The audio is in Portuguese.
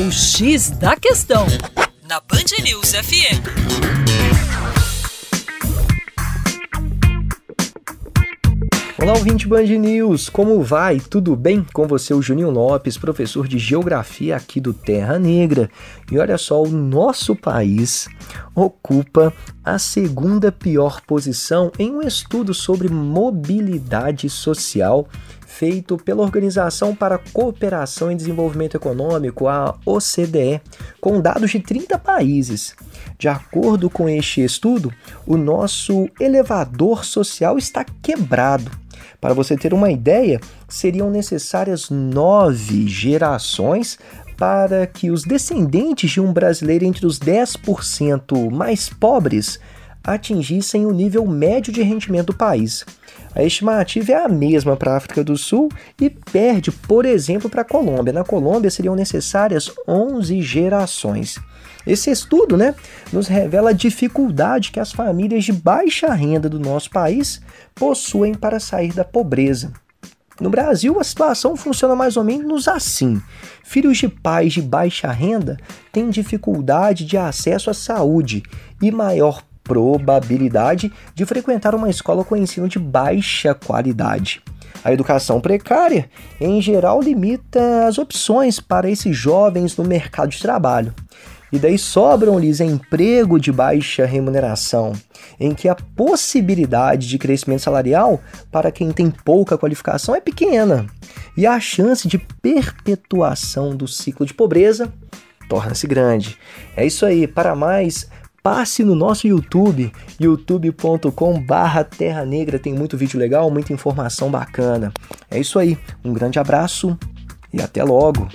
O X da Questão, na Band News FM. Olá, ouvinte Band News, como vai? Tudo bem? Com você, o Juninho Lopes, professor de Geografia aqui do Terra Negra. E olha só, o nosso país ocupa a segunda pior posição em um estudo sobre mobilidade social feito pela Organização para a Cooperação e Desenvolvimento Econômico, a OCDE, com dados de 30 países. De acordo com este estudo, o nosso elevador social está quebrado. Para você ter uma ideia, seriam necessárias nove gerações para que os descendentes de um brasileiro entre os 10% mais pobres atingissem o nível médio de rendimento do país. A estimativa é a mesma para a África do Sul e perde, por exemplo, para a Colômbia. Na Colômbia seriam necessárias 11 gerações. Esse estudo né, nos revela a dificuldade que as famílias de baixa renda do nosso país possuem para sair da pobreza. No Brasil, a situação funciona mais ou menos assim. Filhos de pais de baixa renda têm dificuldade de acesso à saúde e maior probabilidade de frequentar uma escola com ensino de baixa qualidade. A educação precária, em geral, limita as opções para esses jovens no mercado de trabalho. E daí sobram-lhes emprego de baixa remuneração, em que a possibilidade de crescimento salarial para quem tem pouca qualificação é pequena, e a chance de perpetuação do ciclo de pobreza torna-se grande. É isso aí, para mais passe no nosso YouTube, youtube.com barra Terra Negra, tem muito vídeo legal, muita informação bacana. É isso aí, um grande abraço e até logo!